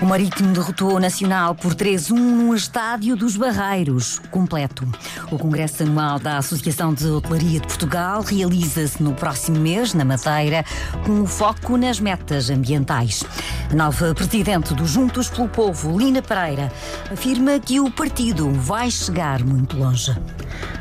O Marítimo derrotou o Nacional por 3-1 no Estádio dos Barreiros, completo. O Congresso Anual da Associação de Hotelaria de Portugal realiza-se no próximo mês, na Madeira, com foco nas metas ambientais. A nova presidente do Juntos pelo Povo, Lina Pereira, afirma que o partido vai chegar muito longe.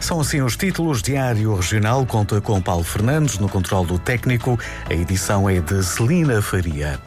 São assim os títulos. Diário Regional conta com Paulo Fernandes no controle do técnico. A edição é de Celina Faria.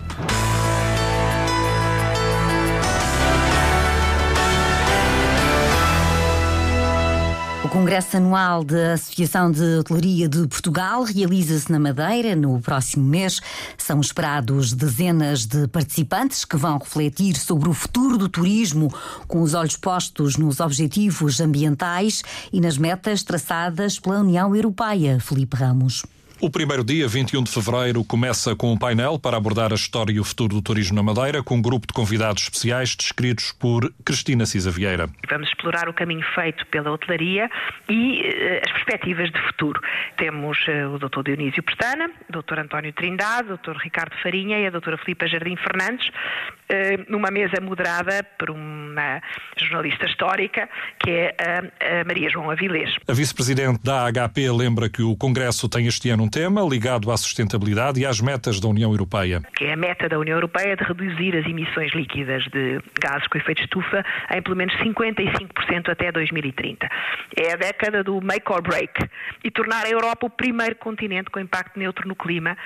Congresso Anual da Associação de Hotelaria de Portugal realiza-se na Madeira no próximo mês. São esperados dezenas de participantes que vão refletir sobre o futuro do turismo, com os olhos postos nos objetivos ambientais e nas metas traçadas pela União Europeia. Felipe Ramos. O primeiro dia, 21 de fevereiro, começa com um painel para abordar a história e o futuro do turismo na Madeira, com um grupo de convidados especiais descritos por Cristina Cisa Vieira. Vamos explorar o caminho feito pela hotelaria e uh, as perspectivas de futuro. Temos uh, o Dr. Dionísio Pestana, o Dr. António Trindade, o Dr. Ricardo Farinha e a Dra. Filipa Jardim Fernandes, uh, numa mesa moderada por uma jornalista histórica, que é a, a Maria João Avilés. A vice-presidente da HP lembra que o Congresso tem este ano um tema ligado à sustentabilidade e às metas da União Europeia. Que é a meta da União Europeia de reduzir as emissões líquidas de gases com efeito de estufa em pelo menos 55% até 2030. É a década do make or break e tornar a Europa o primeiro continente com impacto neutro no clima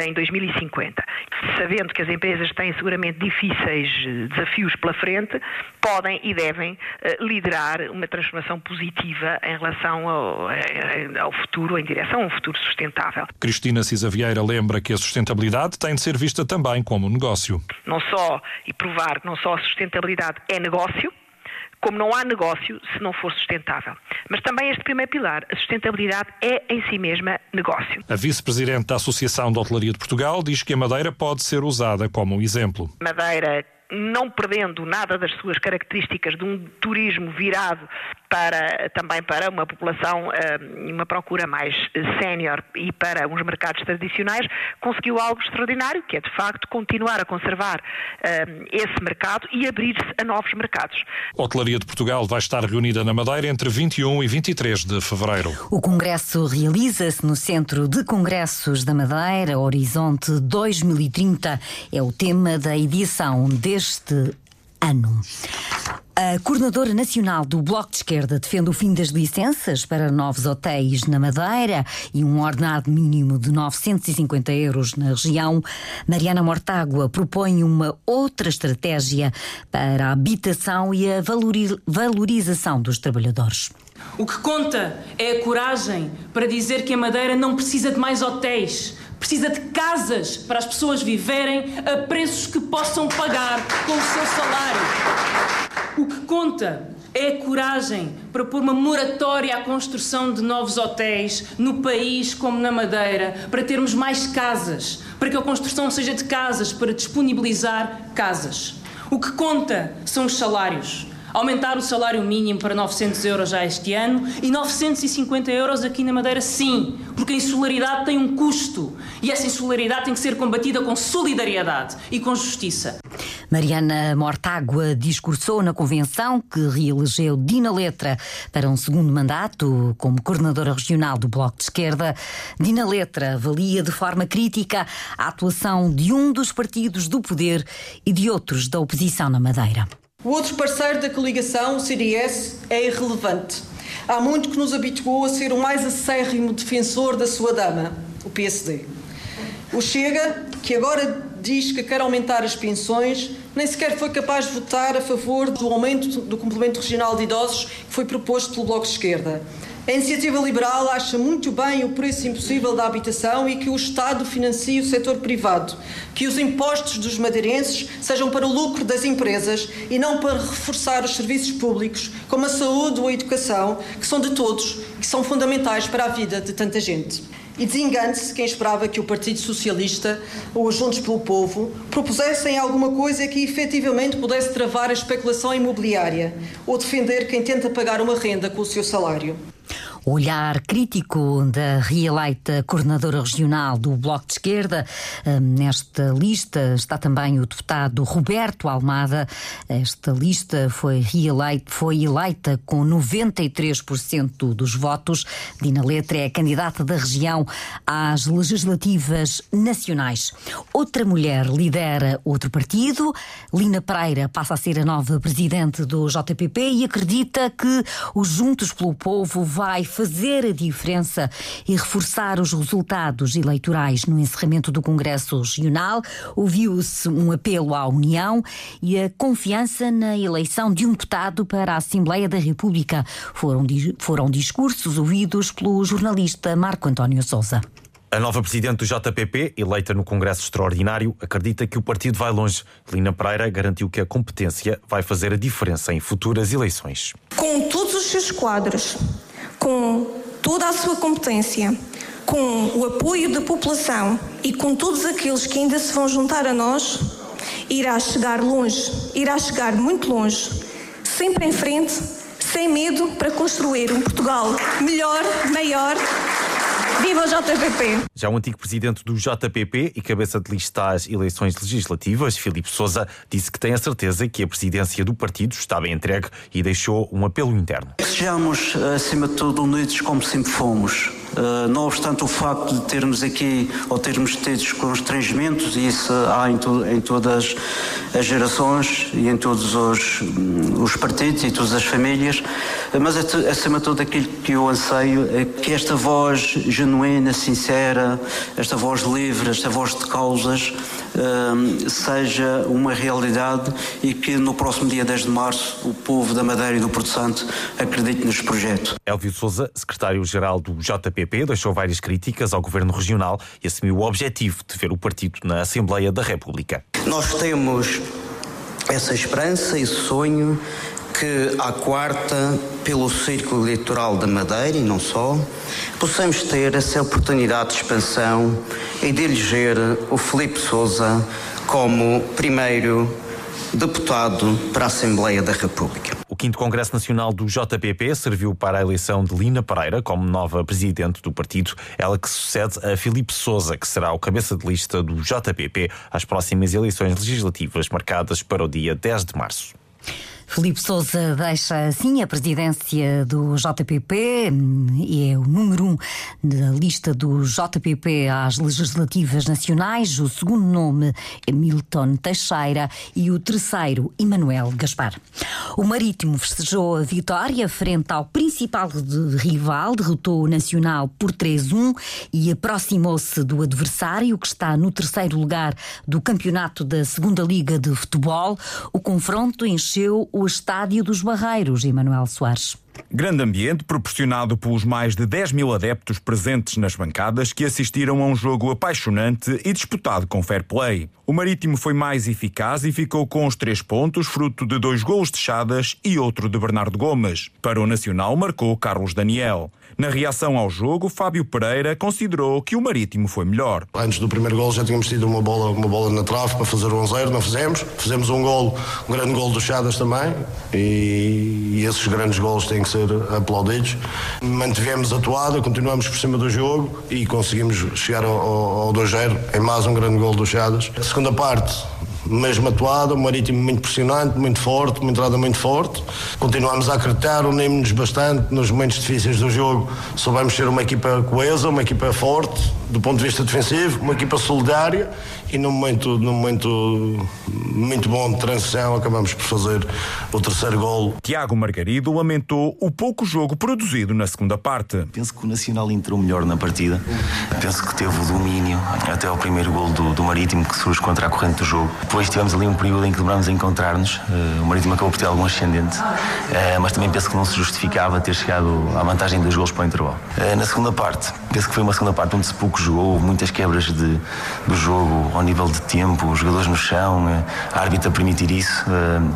em 2050. Sabendo que as empresas têm seguramente difíceis desafios pela frente, podem e devem liderar uma transformação positiva em relação ao, ao futuro, em direção a um futuro sustentável sustentável. Cristina Cisa Vieira lembra que a sustentabilidade tem de ser vista também como negócio. Não só, e provar que não só a sustentabilidade é negócio, como não há negócio se não for sustentável. Mas também este primeiro pilar, a sustentabilidade é em si mesma negócio. A vice-presidente da Associação de Hotelaria de Portugal diz que a Madeira pode ser usada como um exemplo. Madeira não perdendo nada das suas características de um turismo virado para, também para uma população, uma procura mais sénior e para uns mercados tradicionais, conseguiu algo extraordinário, que é de facto continuar a conservar esse mercado e abrir-se a novos mercados. A Hotelaria de Portugal vai estar reunida na Madeira entre 21 e 23 de fevereiro. O congresso realiza-se no Centro de Congressos da Madeira, Horizonte 2030 é o tema da edição deste ano. A coordenadora nacional do Bloco de Esquerda defende o fim das licenças para novos hotéis na Madeira e um ordenado mínimo de 950 euros na região. Mariana Mortágua propõe uma outra estratégia para a habitação e a valorização dos trabalhadores. O que conta é a coragem para dizer que a Madeira não precisa de mais hotéis precisa de casas para as pessoas viverem a preços que possam pagar com o seu salário. O que conta é a coragem para pôr uma moratória à construção de novos hotéis no país como na Madeira, para termos mais casas, para que a construção seja de casas, para disponibilizar casas. O que conta são os salários aumentar o salário mínimo para 900 euros já este ano e 950 euros aqui na Madeira, sim, porque a insularidade tem um custo e essa insularidade tem que ser combatida com solidariedade e com justiça. Mariana Mortágua discursou na convenção que reelegeu Dina Letra para um segundo mandato como coordenadora regional do Bloco de Esquerda. Dina Letra avalia de forma crítica a atuação de um dos partidos do poder e de outros da oposição na Madeira. O outro parceiro da coligação, o CDS, é irrelevante. Há muito que nos habituou a ser o mais acérrimo defensor da sua dama, o PSD. O Chega, que agora diz que quer aumentar as pensões, nem sequer foi capaz de votar a favor do aumento do complemento regional de idosos que foi proposto pelo Bloco de Esquerda. A iniciativa liberal acha muito bem o preço impossível da habitação e que o Estado financie o setor privado, que os impostos dos madeirenses sejam para o lucro das empresas e não para reforçar os serviços públicos, como a saúde ou a educação, que são de todos e que são fundamentais para a vida de tanta gente. E desengane-se quem esperava que o Partido Socialista ou os Juntos pelo Povo propusessem alguma coisa que efetivamente pudesse travar a especulação imobiliária ou defender quem tenta pagar uma renda com o seu salário olhar crítico da reeleita coordenadora regional do Bloco de Esquerda. Hum, nesta lista está também o deputado Roberto Almada. Esta lista foi, reeleita, foi eleita com 93% dos votos. Dina Letra é candidata da região às legislativas nacionais. Outra mulher lidera outro partido. Lina Pereira passa a ser a nova presidente do JPP e acredita que o Juntos pelo Povo vai fazer a diferença e reforçar os resultados eleitorais no encerramento do Congresso Regional. Ouviu-se um apelo à União e a confiança na eleição de um deputado para a Assembleia da República. Foram, foram discursos ouvidos pelo jornalista Marco António Souza. A nova presidente do JPP, eleita no Congresso Extraordinário, acredita que o partido vai longe. Lina Pereira garantiu que a competência vai fazer a diferença em futuras eleições. Com todos os seus quadros, com toda a sua competência, com o apoio da população e com todos aqueles que ainda se vão juntar a nós, irá chegar longe, irá chegar muito longe, sempre em frente, sem medo para construir um Portugal melhor, maior Viva o JPP! Já o antigo presidente do JPP e cabeça de lista às eleições legislativas, Filipe Sousa, disse que tem a certeza que a presidência do partido bem entregue e deixou um apelo interno. Sejamos, acima de tudo, unidos como sempre fomos. Uh, não obstante o facto de termos aqui, ou termos tido constrangimentos, e isso há em, to em, todas as gerações e em todos os, os partidos e todas as famílias, mas acima de tudo aquilo que eu anseio é que esta voz genuína, sincera, esta voz livre, esta voz de causas, uh, seja uma realidade e que no próximo dia 10 de março o povo da Madeira e do Porto Santo acredite neste projeto. Elvio Souza, secretário-geral do JP deixou várias críticas ao governo regional e assumiu o objetivo de ver o partido na Assembleia da República. Nós temos essa esperança, esse sonho que à quarta, pelo Círculo Eleitoral da Madeira e não só, possamos ter essa oportunidade de expansão e de eleger o Felipe Souza como primeiro deputado para a Assembleia da República. O 5 Congresso Nacional do JPP serviu para a eleição de Lina Pereira como nova presidente do partido, ela que sucede a Filipe Souza, que será o cabeça de lista do JPP às próximas eleições legislativas marcadas para o dia 10 de março. Felipe Souza deixa assim a presidência do JPP e é o número um da lista do JPP às legislativas nacionais. O segundo nome é Milton Teixeira e o terceiro, Emanuel Gaspar. O Marítimo festejou a vitória frente ao principal rival, derrotou o Nacional por 3-1 e aproximou-se do adversário que está no terceiro lugar do campeonato da Segunda Liga de Futebol. O confronto encheu o Estádio dos Barreiros, Emanuel Soares. Grande ambiente proporcionado pelos mais de 10 mil adeptos presentes nas bancadas que assistiram a um jogo apaixonante e disputado com fair play. O Marítimo foi mais eficaz e ficou com os três pontos, fruto de dois golos de Chadas e outro de Bernardo Gomes. Para o Nacional marcou Carlos Daniel. Na reação ao jogo, Fábio Pereira considerou que o Marítimo foi melhor. Antes do primeiro gol já tínhamos tido uma bola, uma bola na trave para fazer o 1-0, não fizemos. Fizemos um gol, um grande gol do Chadas também e, e esses grandes gols têm que ser aplaudidos. Mantivemos a toada, continuamos por cima do jogo e conseguimos chegar ao, ao, ao 2-0 em mais um grande gol do Chadas. A segunda parte mesmo atuada, um marítimo muito impressionante, muito forte, uma entrada muito forte. Continuamos a acreditar, unimos-nos bastante nos momentos difíceis do jogo. Soubemos ser uma equipa coesa, uma equipa forte do ponto de vista defensivo, uma equipa solidária e num momento, num momento muito bom de transição acabamos por fazer o terceiro gol. Tiago Margarido lamentou o pouco jogo produzido na segunda parte. Penso que o Nacional entrou melhor na partida. Penso que teve o domínio até ao primeiro gol do, do Marítimo que surge contra a corrente do jogo depois tivemos ali um período em que demorámos a encontrar-nos. Uh, o Marítimo acabou por ter algum ascendente, uh, mas também penso que não se justificava ter chegado à vantagem de dois gols para o intervalo. Uh, na segunda parte, penso que foi uma segunda parte onde se pouco jogou, muitas quebras de, do jogo ao nível de tempo, os jogadores no chão, a árbitra permitir isso.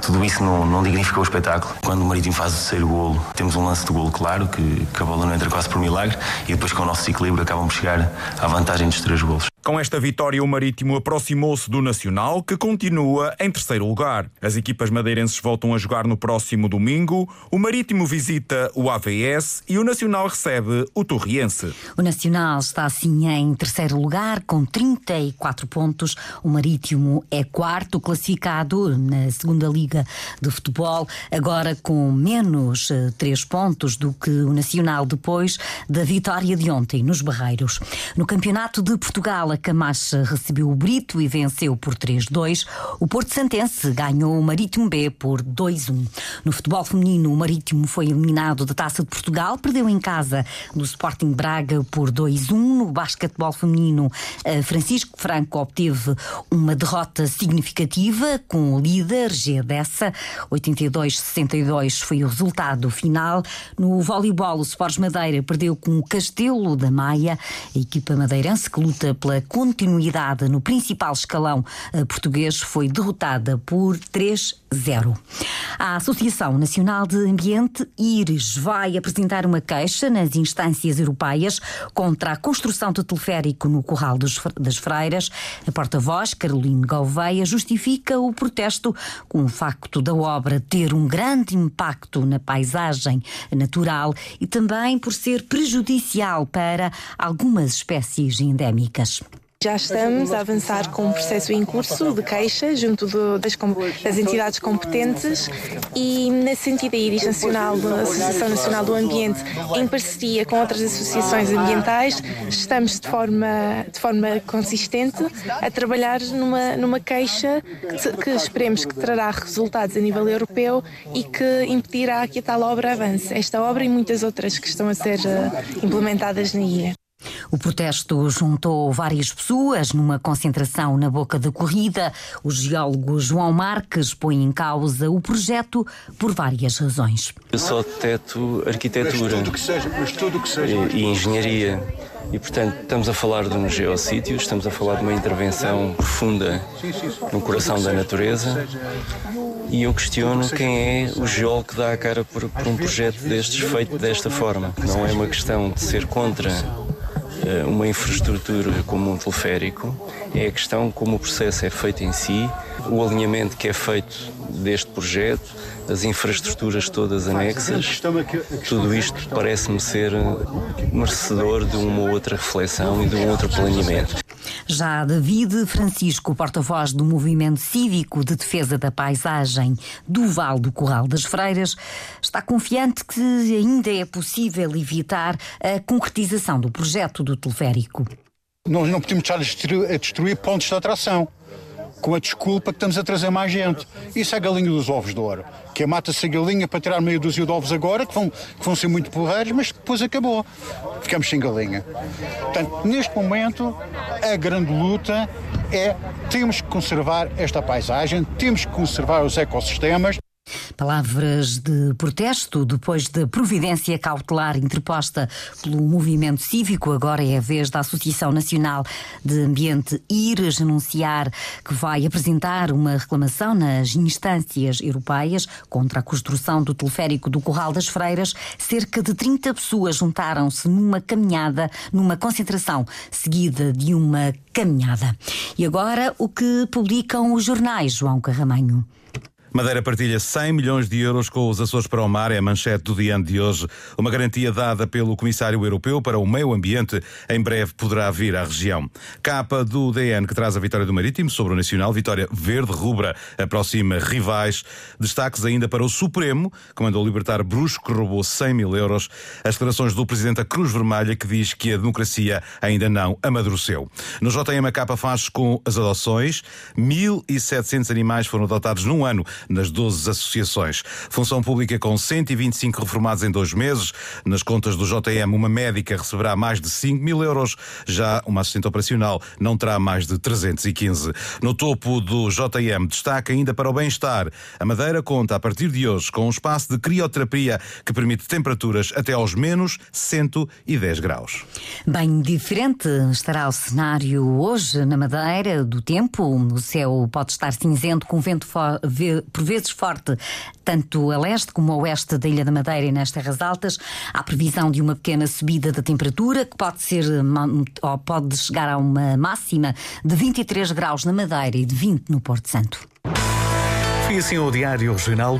tudo isso não, não dignificou o espetáculo. Quando o Marítimo faz o terceiro golo, temos um lance de golo claro, que, que a bola não entra quase por milagre, e depois com o nosso equilíbrio acabam por chegar à vantagem dos três golos. Com esta vitória, o Marítimo aproximou-se do Nacional, que continua em terceiro lugar. As equipas madeirenses voltam a jogar no próximo domingo. O Marítimo visita o AVS e o Nacional recebe o Torriense. O Nacional está assim em terceiro lugar, com 34 pontos. O Marítimo é quarto classificado na segunda Liga de Futebol, agora com menos 3 eh, pontos do que o Nacional depois da vitória de ontem nos Barreiros. No Campeonato de Portugal, Camacha recebeu o Brito e venceu por 3-2. O Porto Santense ganhou o Marítimo B por 2-1. No futebol feminino, o Marítimo foi eliminado da Taça de Portugal, perdeu em casa do Sporting Braga por 2-1. No basquetebol feminino, eh, Francisco Franco obteve uma derrota significativa com o líder G Dessa. 82-62 foi o resultado final. No voleibol, o Sports Madeira perdeu com o Castelo da Maia. A equipa madeirense que luta pela continuidade no principal escalão eh, português foi derrotada por 3-0. A Associação Nacional de Ambiente, IRES, vai apresentar uma queixa nas instâncias europeias contra a construção de teleférico no Corral das Freiras. A porta-voz, Caroline Gouveia, justifica o protesto com o facto da obra ter um grande impacto na paisagem natural e também por ser prejudicial para algumas espécies endémicas. Já estamos a avançar com um processo em curso de queixa junto do, das, das, entidades competentes e, nesse sentido, a IRIS Nacional, a Associação Nacional do Ambiente, em parceria com outras associações ambientais, estamos de forma, de forma consistente a trabalhar numa, numa queixa que, que esperemos que trará resultados a nível europeu e que impedirá que a tal obra avance. Esta obra e muitas outras que estão a ser uh, implementadas na ilha. O protesto juntou várias pessoas numa concentração na boca da corrida. O geólogo João Marques põe em causa o projeto por várias razões. Eu sou arquiteto, arquitetura mas tudo que seja, mas tudo que seja, e, e engenharia. E, portanto, estamos a falar de um geossítio, estamos a falar de uma intervenção profunda no coração da natureza. E eu questiono quem é o geólogo que dá a cara por, por um projeto destes feito desta forma. Não é uma questão de ser contra uma infraestrutura como um teleférico, é a questão como o processo é feito em si, o alinhamento que é feito deste projeto, as infraestruturas todas anexas, tudo isto parece-me ser merecedor de uma outra reflexão e de um outro planeamento. Já David Francisco, porta-voz do Movimento Cívico de Defesa da Paisagem do Val do Corral das Freiras, está confiante que ainda é possível evitar a concretização do projeto do teleférico. Nós não podemos estar a destruir, a destruir pontos de atração com a desculpa que estamos a trazer mais gente. Isso é a galinha dos ovos de ouro. Que é mata-se a galinha para tirar meio dúzia de ovos agora, que vão, que vão ser muito porreiros, mas depois acabou. Ficamos sem galinha. Portanto, neste momento, a grande luta é temos que conservar esta paisagem, temos que conservar os ecossistemas. Palavras de protesto depois da providência cautelar interposta pelo movimento cívico. Agora é a vez da Associação Nacional de Ambiente ir anunciar que vai apresentar uma reclamação nas instâncias europeias contra a construção do teleférico do Corral das Freiras. Cerca de 30 pessoas juntaram-se numa caminhada, numa concentração seguida de uma caminhada. E agora o que publicam os jornais, João Carramanho. Madeira partilha 100 milhões de euros com os Açores para o Mar, é a manchete do dia de hoje. Uma garantia dada pelo Comissário Europeu para o Meio Ambiente em breve poderá vir à região. Capa do DN que traz a vitória do Marítimo sobre o Nacional, vitória verde-rubra, aproxima rivais. Destaques ainda para o Supremo, que mandou libertar Brusco, que roubou 100 mil euros. As declarações do Presidente da Cruz Vermelha, que diz que a democracia ainda não amadureceu. No JM, a capa faz com as adoções. 1.700 animais foram adotados num ano nas 12 associações. Função pública com 125 reformados em dois meses. Nas contas do JM, uma médica receberá mais de 5 mil euros. Já uma assistente operacional não terá mais de 315. No topo do JM, destaca ainda para o bem-estar. A Madeira conta, a partir de hoje, com um espaço de crioterapia que permite temperaturas até aos menos 110 graus. Bem diferente estará o cenário hoje na Madeira do tempo. O céu pode estar cinzento com vento por vezes forte, tanto a leste como a oeste da Ilha da Madeira e nas terras altas. Há previsão de uma pequena subida da temperatura que pode ser ou pode chegar a uma máxima de 23 graus na Madeira e de 20 no Porto Santo. Foi assim o Diário Regional.